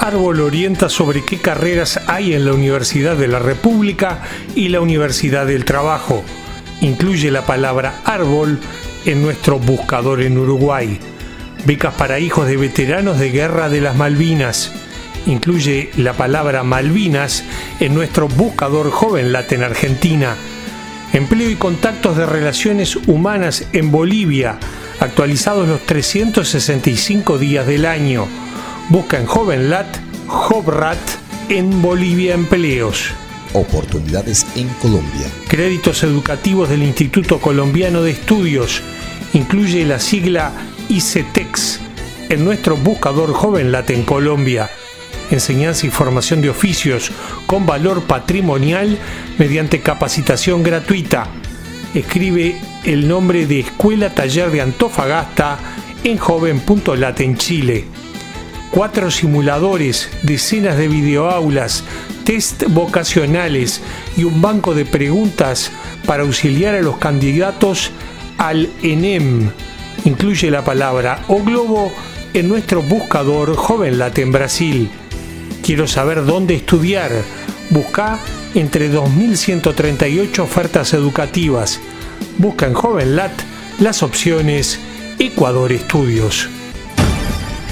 Árbol orienta sobre qué carreras hay en la Universidad de la República y la Universidad del Trabajo. Incluye la palabra árbol en nuestro buscador en Uruguay. Becas para hijos de veteranos de guerra de las Malvinas. Incluye la palabra Malvinas en nuestro buscador Joven en Argentina. Empleo y contactos de relaciones humanas en Bolivia, actualizados los 365 días del año. Busca en JovenLat, JobRat, en Bolivia Empleos. Oportunidades en Colombia. Créditos educativos del Instituto Colombiano de Estudios. Incluye la sigla ICETEX en nuestro buscador JovenLat en Colombia. Enseñanza y formación de oficios con valor patrimonial mediante capacitación gratuita. Escribe el nombre de Escuela Taller de Antofagasta en joven.lat en Chile. Cuatro simuladores, decenas de videoaulas, test vocacionales y un banco de preguntas para auxiliar a los candidatos al ENEM. Incluye la palabra o globo en nuestro buscador JovenLat en Brasil. Quiero saber dónde estudiar. Busca entre 2.138 ofertas educativas. Busca en JovenLat las opciones Ecuador Estudios.